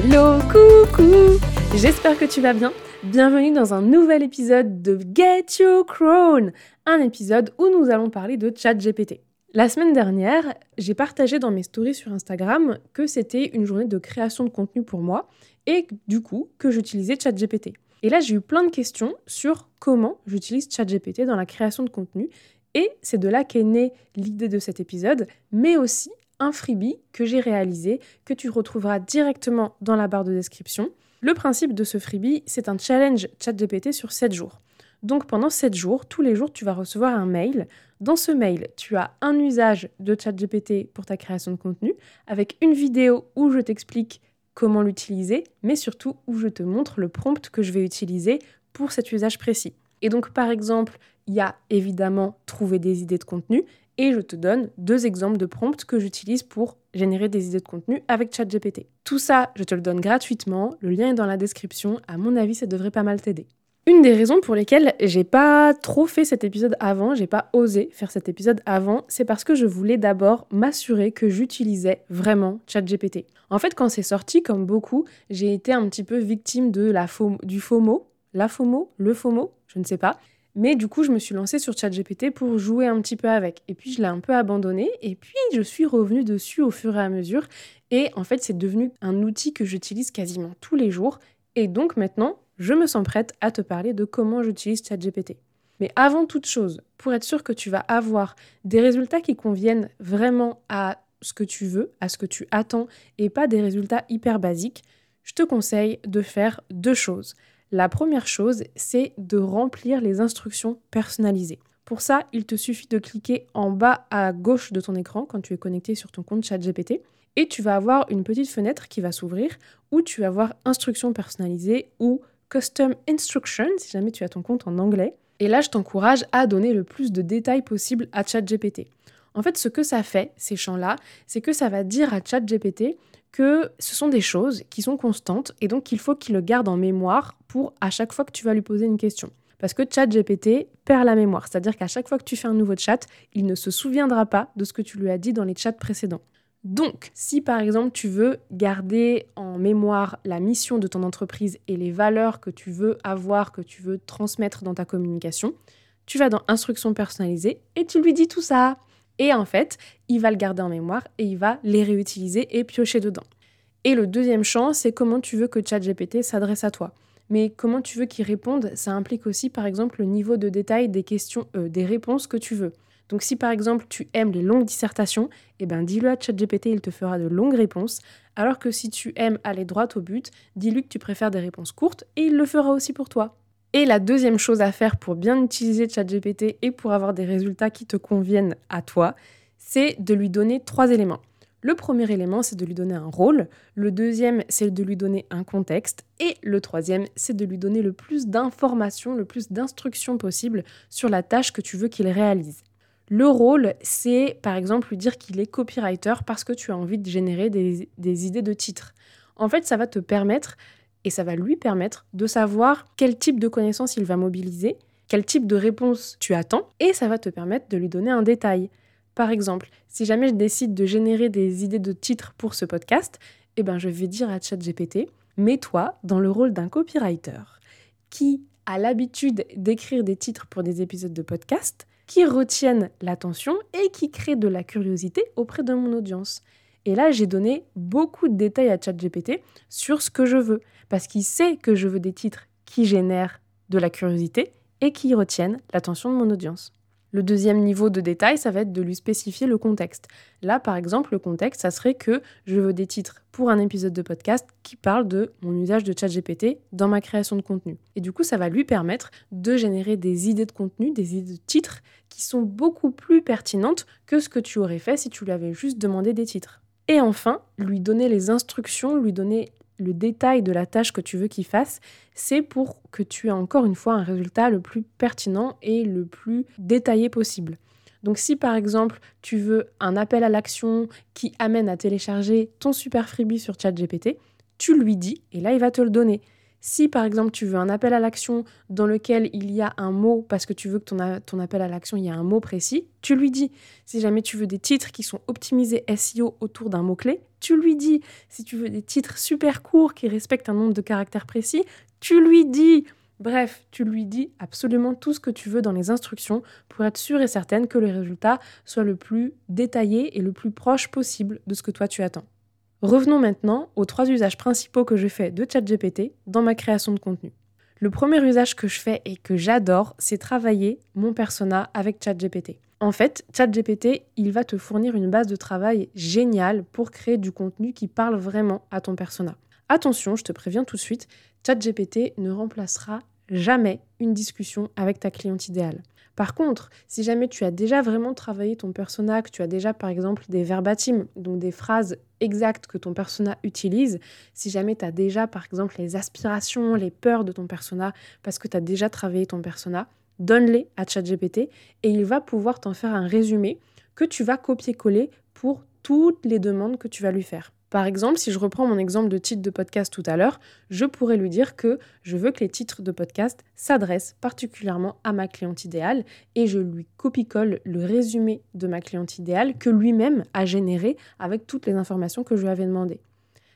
Hello, coucou J'espère que tu vas bien. Bienvenue dans un nouvel épisode de Get Your Crown, un épisode où nous allons parler de ChatGPT. La semaine dernière, j'ai partagé dans mes stories sur Instagram que c'était une journée de création de contenu pour moi et du coup que j'utilisais ChatGPT. Et là, j'ai eu plein de questions sur comment j'utilise ChatGPT dans la création de contenu et c'est de là qu'est née l'idée de cet épisode, mais aussi un freebie que j'ai réalisé, que tu retrouveras directement dans la barre de description. Le principe de ce freebie, c'est un challenge ChatGPT sur 7 jours. Donc pendant 7 jours, tous les jours, tu vas recevoir un mail. Dans ce mail, tu as un usage de ChatGPT pour ta création de contenu, avec une vidéo où je t'explique comment l'utiliser, mais surtout où je te montre le prompt que je vais utiliser pour cet usage précis. Et donc par exemple, il y a évidemment trouver des idées de contenu et je te donne deux exemples de prompts que j'utilise pour générer des idées de contenu avec ChatGPT. Tout ça, je te le donne gratuitement, le lien est dans la description, à mon avis ça devrait pas mal t'aider. Une des raisons pour lesquelles j'ai pas trop fait cet épisode avant, j'ai pas osé faire cet épisode avant, c'est parce que je voulais d'abord m'assurer que j'utilisais vraiment ChatGPT. En fait, quand c'est sorti, comme beaucoup, j'ai été un petit peu victime de la du FOMO, la FOMO, le FOMO, je ne sais pas. Mais du coup, je me suis lancée sur ChatGPT pour jouer un petit peu avec. Et puis, je l'ai un peu abandonné. Et puis, je suis revenue dessus au fur et à mesure. Et en fait, c'est devenu un outil que j'utilise quasiment tous les jours. Et donc, maintenant, je me sens prête à te parler de comment j'utilise ChatGPT. Mais avant toute chose, pour être sûr que tu vas avoir des résultats qui conviennent vraiment à ce que tu veux, à ce que tu attends, et pas des résultats hyper basiques, je te conseille de faire deux choses. La première chose, c'est de remplir les instructions personnalisées. Pour ça, il te suffit de cliquer en bas à gauche de ton écran quand tu es connecté sur ton compte ChatGPT et tu vas avoir une petite fenêtre qui va s'ouvrir où tu vas voir instructions personnalisées ou custom instructions si jamais tu as ton compte en anglais. Et là, je t'encourage à donner le plus de détails possible à ChatGPT. En fait, ce que ça fait, ces champs-là, c'est que ça va dire à ChatGPT que ce sont des choses qui sont constantes et donc il faut qu'il le garde en mémoire pour à chaque fois que tu vas lui poser une question. Parce que ChatGPT perd la mémoire, c'est-à-dire qu'à chaque fois que tu fais un nouveau chat, il ne se souviendra pas de ce que tu lui as dit dans les chats précédents. Donc, si par exemple tu veux garder en mémoire la mission de ton entreprise et les valeurs que tu veux avoir, que tu veux transmettre dans ta communication, tu vas dans Instructions personnalisées et tu lui dis tout ça. Et en fait, il va le garder en mémoire et il va les réutiliser et piocher dedans. Et le deuxième champ, c'est comment tu veux que ChatGPT s'adresse à toi. Mais comment tu veux qu'il réponde, ça implique aussi par exemple le niveau de détail des questions, euh, des réponses que tu veux. Donc si par exemple tu aimes les longues dissertations, eh ben dis-le à ChatGPT, il te fera de longues réponses. Alors que si tu aimes aller droit au but, dis-lui que tu préfères des réponses courtes et il le fera aussi pour toi. Et la deuxième chose à faire pour bien utiliser ChatGPT et pour avoir des résultats qui te conviennent à toi, c'est de lui donner trois éléments. Le premier élément, c'est de lui donner un rôle. Le deuxième, c'est de lui donner un contexte. Et le troisième, c'est de lui donner le plus d'informations, le plus d'instructions possible sur la tâche que tu veux qu'il réalise. Le rôle, c'est par exemple lui dire qu'il est copywriter parce que tu as envie de générer des, des idées de titres. En fait, ça va te permettre et ça va lui permettre de savoir quel type de connaissances il va mobiliser, quel type de réponse tu attends, et ça va te permettre de lui donner un détail. Par exemple, si jamais je décide de générer des idées de titres pour ce podcast, eh ben je vais dire à ChatGPT, mets-toi dans le rôle d'un copywriter qui a l'habitude d'écrire des titres pour des épisodes de podcast qui retiennent l'attention et qui créent de la curiosité auprès de mon audience. Et là, j'ai donné beaucoup de détails à ChatGPT sur ce que je veux, parce qu'il sait que je veux des titres qui génèrent de la curiosité et qui retiennent l'attention de mon audience. Le deuxième niveau de détail, ça va être de lui spécifier le contexte. Là, par exemple, le contexte, ça serait que je veux des titres pour un épisode de podcast qui parle de mon usage de ChatGPT dans ma création de contenu. Et du coup, ça va lui permettre de générer des idées de contenu, des idées de titres qui sont beaucoup plus pertinentes que ce que tu aurais fait si tu lui avais juste demandé des titres. Et enfin, lui donner les instructions, lui donner le détail de la tâche que tu veux qu'il fasse, c'est pour que tu aies encore une fois un résultat le plus pertinent et le plus détaillé possible. Donc si par exemple tu veux un appel à l'action qui amène à télécharger ton super freebie sur ChatGPT, tu lui dis et là il va te le donner. Si par exemple tu veux un appel à l'action dans lequel il y a un mot, parce que tu veux que ton, appel à l'action, il y a un mot précis, tu lui dis. Si jamais tu veux des titres qui sont optimisés SEO autour d'un mot-clé, tu lui dis. Si tu veux des titres super courts qui respectent un nombre de caractères précis, tu lui dis. Bref, tu lui dis absolument tout ce que tu veux dans les instructions pour être sûre et certaine que le résultat soit le plus détaillé et le plus proche possible de ce que toi tu attends. Revenons maintenant aux trois usages principaux que je fais de ChatGPT dans ma création de contenu. Le premier usage que je fais et que j'adore, c'est travailler mon persona avec ChatGPT. En fait, ChatGPT, il va te fournir une base de travail géniale pour créer du contenu qui parle vraiment à ton persona. Attention, je te préviens tout de suite, ChatGPT ne remplacera jamais une discussion avec ta cliente idéale. Par contre, si jamais tu as déjà vraiment travaillé ton persona, que tu as déjà par exemple des verbatims, donc des phrases exactes que ton persona utilise, si jamais tu as déjà par exemple les aspirations, les peurs de ton persona, parce que tu as déjà travaillé ton persona, donne-les à ChatGPT et il va pouvoir t'en faire un résumé que tu vas copier-coller pour toutes les demandes que tu vas lui faire. Par exemple, si je reprends mon exemple de titre de podcast tout à l'heure, je pourrais lui dire que je veux que les titres de podcast s'adressent particulièrement à ma cliente idéale et je lui copie-colle le résumé de ma cliente idéale que lui-même a généré avec toutes les informations que je lui avais demandées.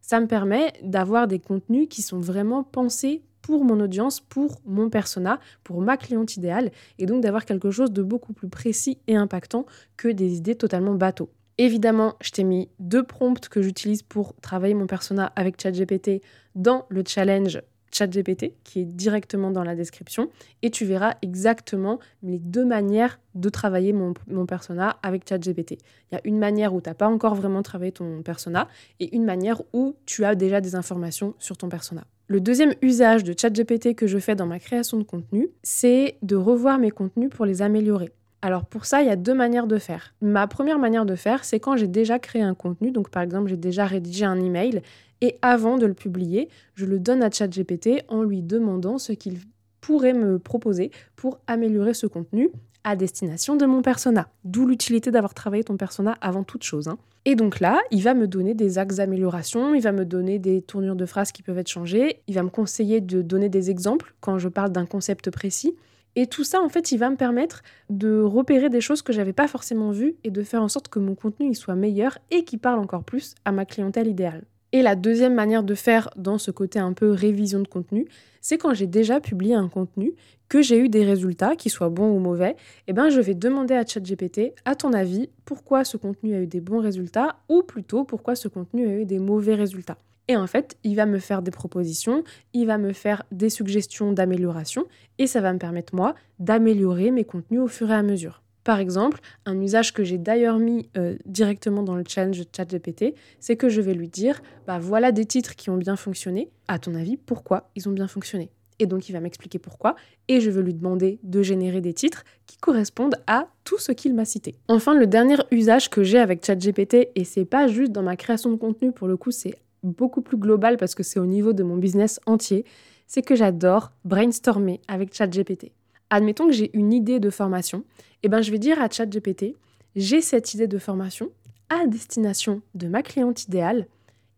Ça me permet d'avoir des contenus qui sont vraiment pensés pour mon audience, pour mon persona, pour ma cliente idéale, et donc d'avoir quelque chose de beaucoup plus précis et impactant que des idées totalement bateaux. Évidemment, je t'ai mis deux prompts que j'utilise pour travailler mon persona avec ChatGPT dans le challenge ChatGPT qui est directement dans la description et tu verras exactement les deux manières de travailler mon, persona avec ChatGPT. Il y a une manière où tu n'as pas encore vraiment travaillé ton persona et une manière où tu as déjà des informations sur ton persona. Le deuxième usage de ChatGPT que je fais dans ma création de contenu, c'est de revoir mes contenus pour les améliorer. Alors pour ça, il y a deux manières de faire. Ma première manière de faire, c'est quand j'ai déjà créé un contenu, donc par exemple j'ai déjà rédigé un email, et avant de le publier, je le donne à ChatGPT en lui demandant ce qu'il pourrait me proposer pour améliorer ce contenu à destination de mon persona. D'où l'utilité d'avoir travaillé ton persona avant toute chose. Hein. Et donc là, il va me donner des axes d'amélioration, il va me donner des tournures de phrases qui peuvent être changées, il va me conseiller de donner des exemples quand je parle d'un concept précis. Et tout ça, en fait, il va me permettre de repérer des choses que j'avais pas forcément vues et de faire en sorte que mon contenu soit meilleur et qui parle encore plus à ma clientèle idéale. Et la deuxième manière de faire dans ce côté un peu révision de contenu, c'est quand j'ai déjà publié un contenu, que j'ai eu des résultats, qu'ils soient bons ou mauvais, eh ben je vais demander à ChatGPT, à ton avis, pourquoi ce contenu a eu des bons résultats ou plutôt pourquoi ce contenu a eu des mauvais résultats. Et en fait, il va me faire des propositions, il va me faire des suggestions d'amélioration et ça va me permettre, moi, d'améliorer mes contenus au fur et à mesure. Par exemple, un usage que j'ai d'ailleurs mis euh, directement dans le challenge ChatGPT, c'est que je vais lui dire bah voilà des titres qui ont bien fonctionné. À ton avis, pourquoi ils ont bien fonctionné? Et donc il va m'expliquer pourquoi et je vais lui demander de générer des titres qui correspondent à tout ce qu'il m'a cité. Enfin, le dernier usage que j'ai avec ChatGPT et c'est pas juste dans ma création de contenu pour le coup, c'est beaucoup plus global parce que c'est au niveau de mon business entier, c'est que j'adore brainstormer avec ChatGPT. Admettons que j'ai une idée de formation, et eh ben je vais dire à ChatGPT, j'ai cette idée de formation à destination de ma cliente idéale.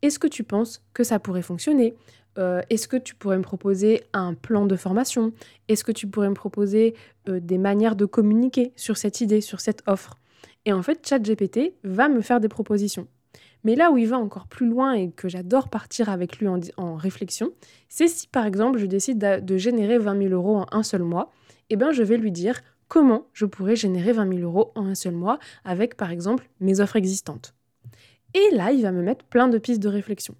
Est-ce que tu penses que ça pourrait fonctionner? Euh, Est-ce que tu pourrais me proposer un plan de formation? Est-ce que tu pourrais me proposer euh, des manières de communiquer sur cette idée, sur cette offre? Et en fait, ChatGPT va me faire des propositions. Mais là où il va encore plus loin et que j'adore partir avec lui en, réflexion, c'est si par exemple je décide de, générer 20 000 euros en un seul mois, eh bien je vais lui dire comment je pourrais générer 20 000 euros en un seul mois avec par exemple mes offres existantes. Et là, il va me mettre plein de pistes de réflexion.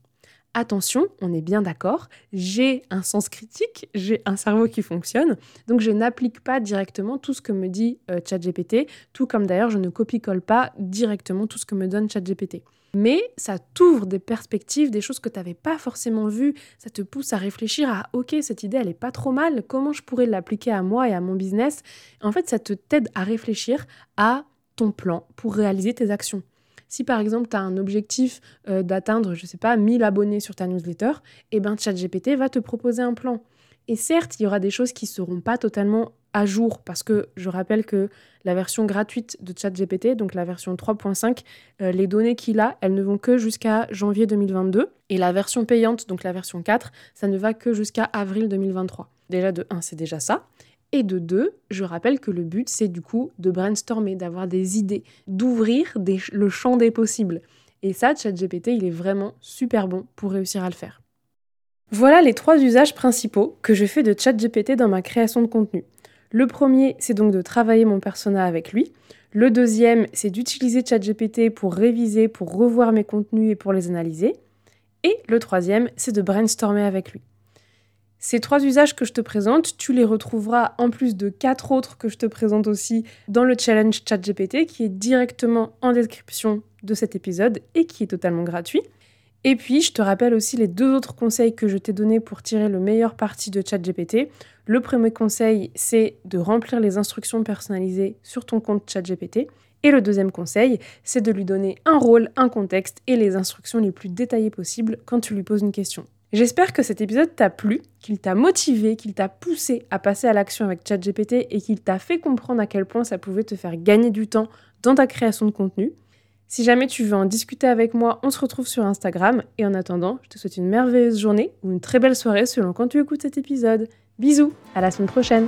Attention, on est bien d'accord, j'ai un sens critique, j'ai un cerveau qui fonctionne, donc je n'applique pas directement tout ce que me dit euh, ChatGPT, tout comme d'ailleurs je ne copie-colle pas directement tout ce que me donne ChatGPT. Mais ça t'ouvre des perspectives, des choses que tu n'avais pas forcément vues. Ça te pousse à réfléchir à OK, cette idée, elle est pas trop mal. Comment je pourrais l'appliquer à moi et à mon business? En fait, ça te t'aide à réfléchir à ton plan pour réaliser tes actions. Si par exemple tu as un objectif euh, d'atteindre, je sais pas, 1000 abonnés sur ta newsletter, eh ben ChatGPT va te proposer un plan. Et certes, il y aura des choses qui ne seront pas totalement à jour parce que je rappelle que la version gratuite de ChatGPT, donc la version 3.5, euh, les données qu'il a, elles ne vont que jusqu'à janvier 2022 et la version payante, donc la version 4, ça ne va que jusqu'à avril 2023. Déjà de 1, c'est déjà ça. Et de 2, je rappelle que le but, c'est du coup de brainstormer, d'avoir des idées, d'ouvrir le champ des possibles. Et ça, ChatGPT, il est vraiment super bon pour réussir à le faire. Voilà les trois usages principaux que je fais de ChatGPT dans ma création de contenu. Le premier, c'est donc de travailler mon persona avec lui. Le deuxième, c'est d'utiliser ChatGPT pour réviser, pour revoir mes contenus et pour les analyser. Et le troisième, c'est de brainstormer avec lui. Ces trois usages que je te présente, tu les retrouveras en plus de quatre autres que je te présente aussi dans le challenge ChatGPT qui est directement en description de cet épisode et qui est totalement gratuit. Et puis, je te rappelle aussi les deux autres conseils que je t'ai donnés pour tirer le meilleur parti de ChatGPT. Le premier conseil, c'est de remplir les instructions personnalisées sur ton compte ChatGPT. Et le deuxième conseil, c'est de lui donner un rôle, un contexte et les instructions les plus détaillées possibles quand tu lui poses une question. J'espère que cet épisode t'a plu, qu'il t'a motivé, qu'il t'a poussé à passer à l'action avec ChatGPT et qu'il t'a fait comprendre à quel point ça pouvait te faire gagner du temps dans ta création de contenu. Si jamais tu veux en discuter avec moi, on se retrouve sur Instagram. Et en attendant, je te souhaite une merveilleuse journée ou une très belle soirée selon quand tu écoutes cet épisode. Bisous, à la semaine prochaine